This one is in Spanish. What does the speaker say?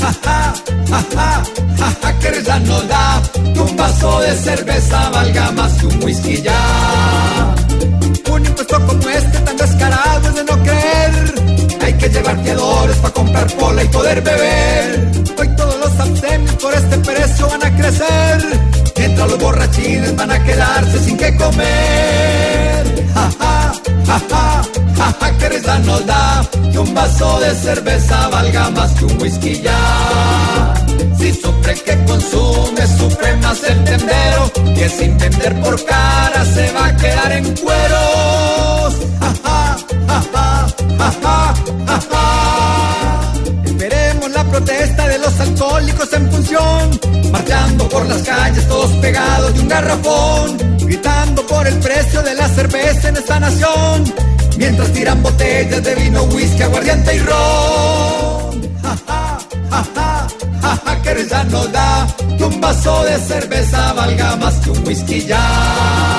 ja, ja, ja, ja, que nos da que un vaso de cerveza valga más que un whisky ya. Un impuesto como este tan descarado es de no creer. Hay que llevar fiadores para comprar pola y poder beber. Hoy todos los abstemios por este precio van a crecer. Mientras los borrachines van a quedarse sin que comer. Ja, ja, ja, ja, ja, da que un vaso de cerveza valga más que un whisky ya. Si sufre que consume, sufre más el tendero, que sin vender por cara se va a quedar en cueros. Esperemos la protesta de los alcohólicos en función, marchando por las calles todos pegados de un garrafón, gritando por el precio de la cerveza en esta nación, mientras tiran botellas de vino, whisky, aguardiente y ron. Ja, ja, ja, ja, ja, ja, que risa nos da que un vaso de cerveza valga más que un whisky ya.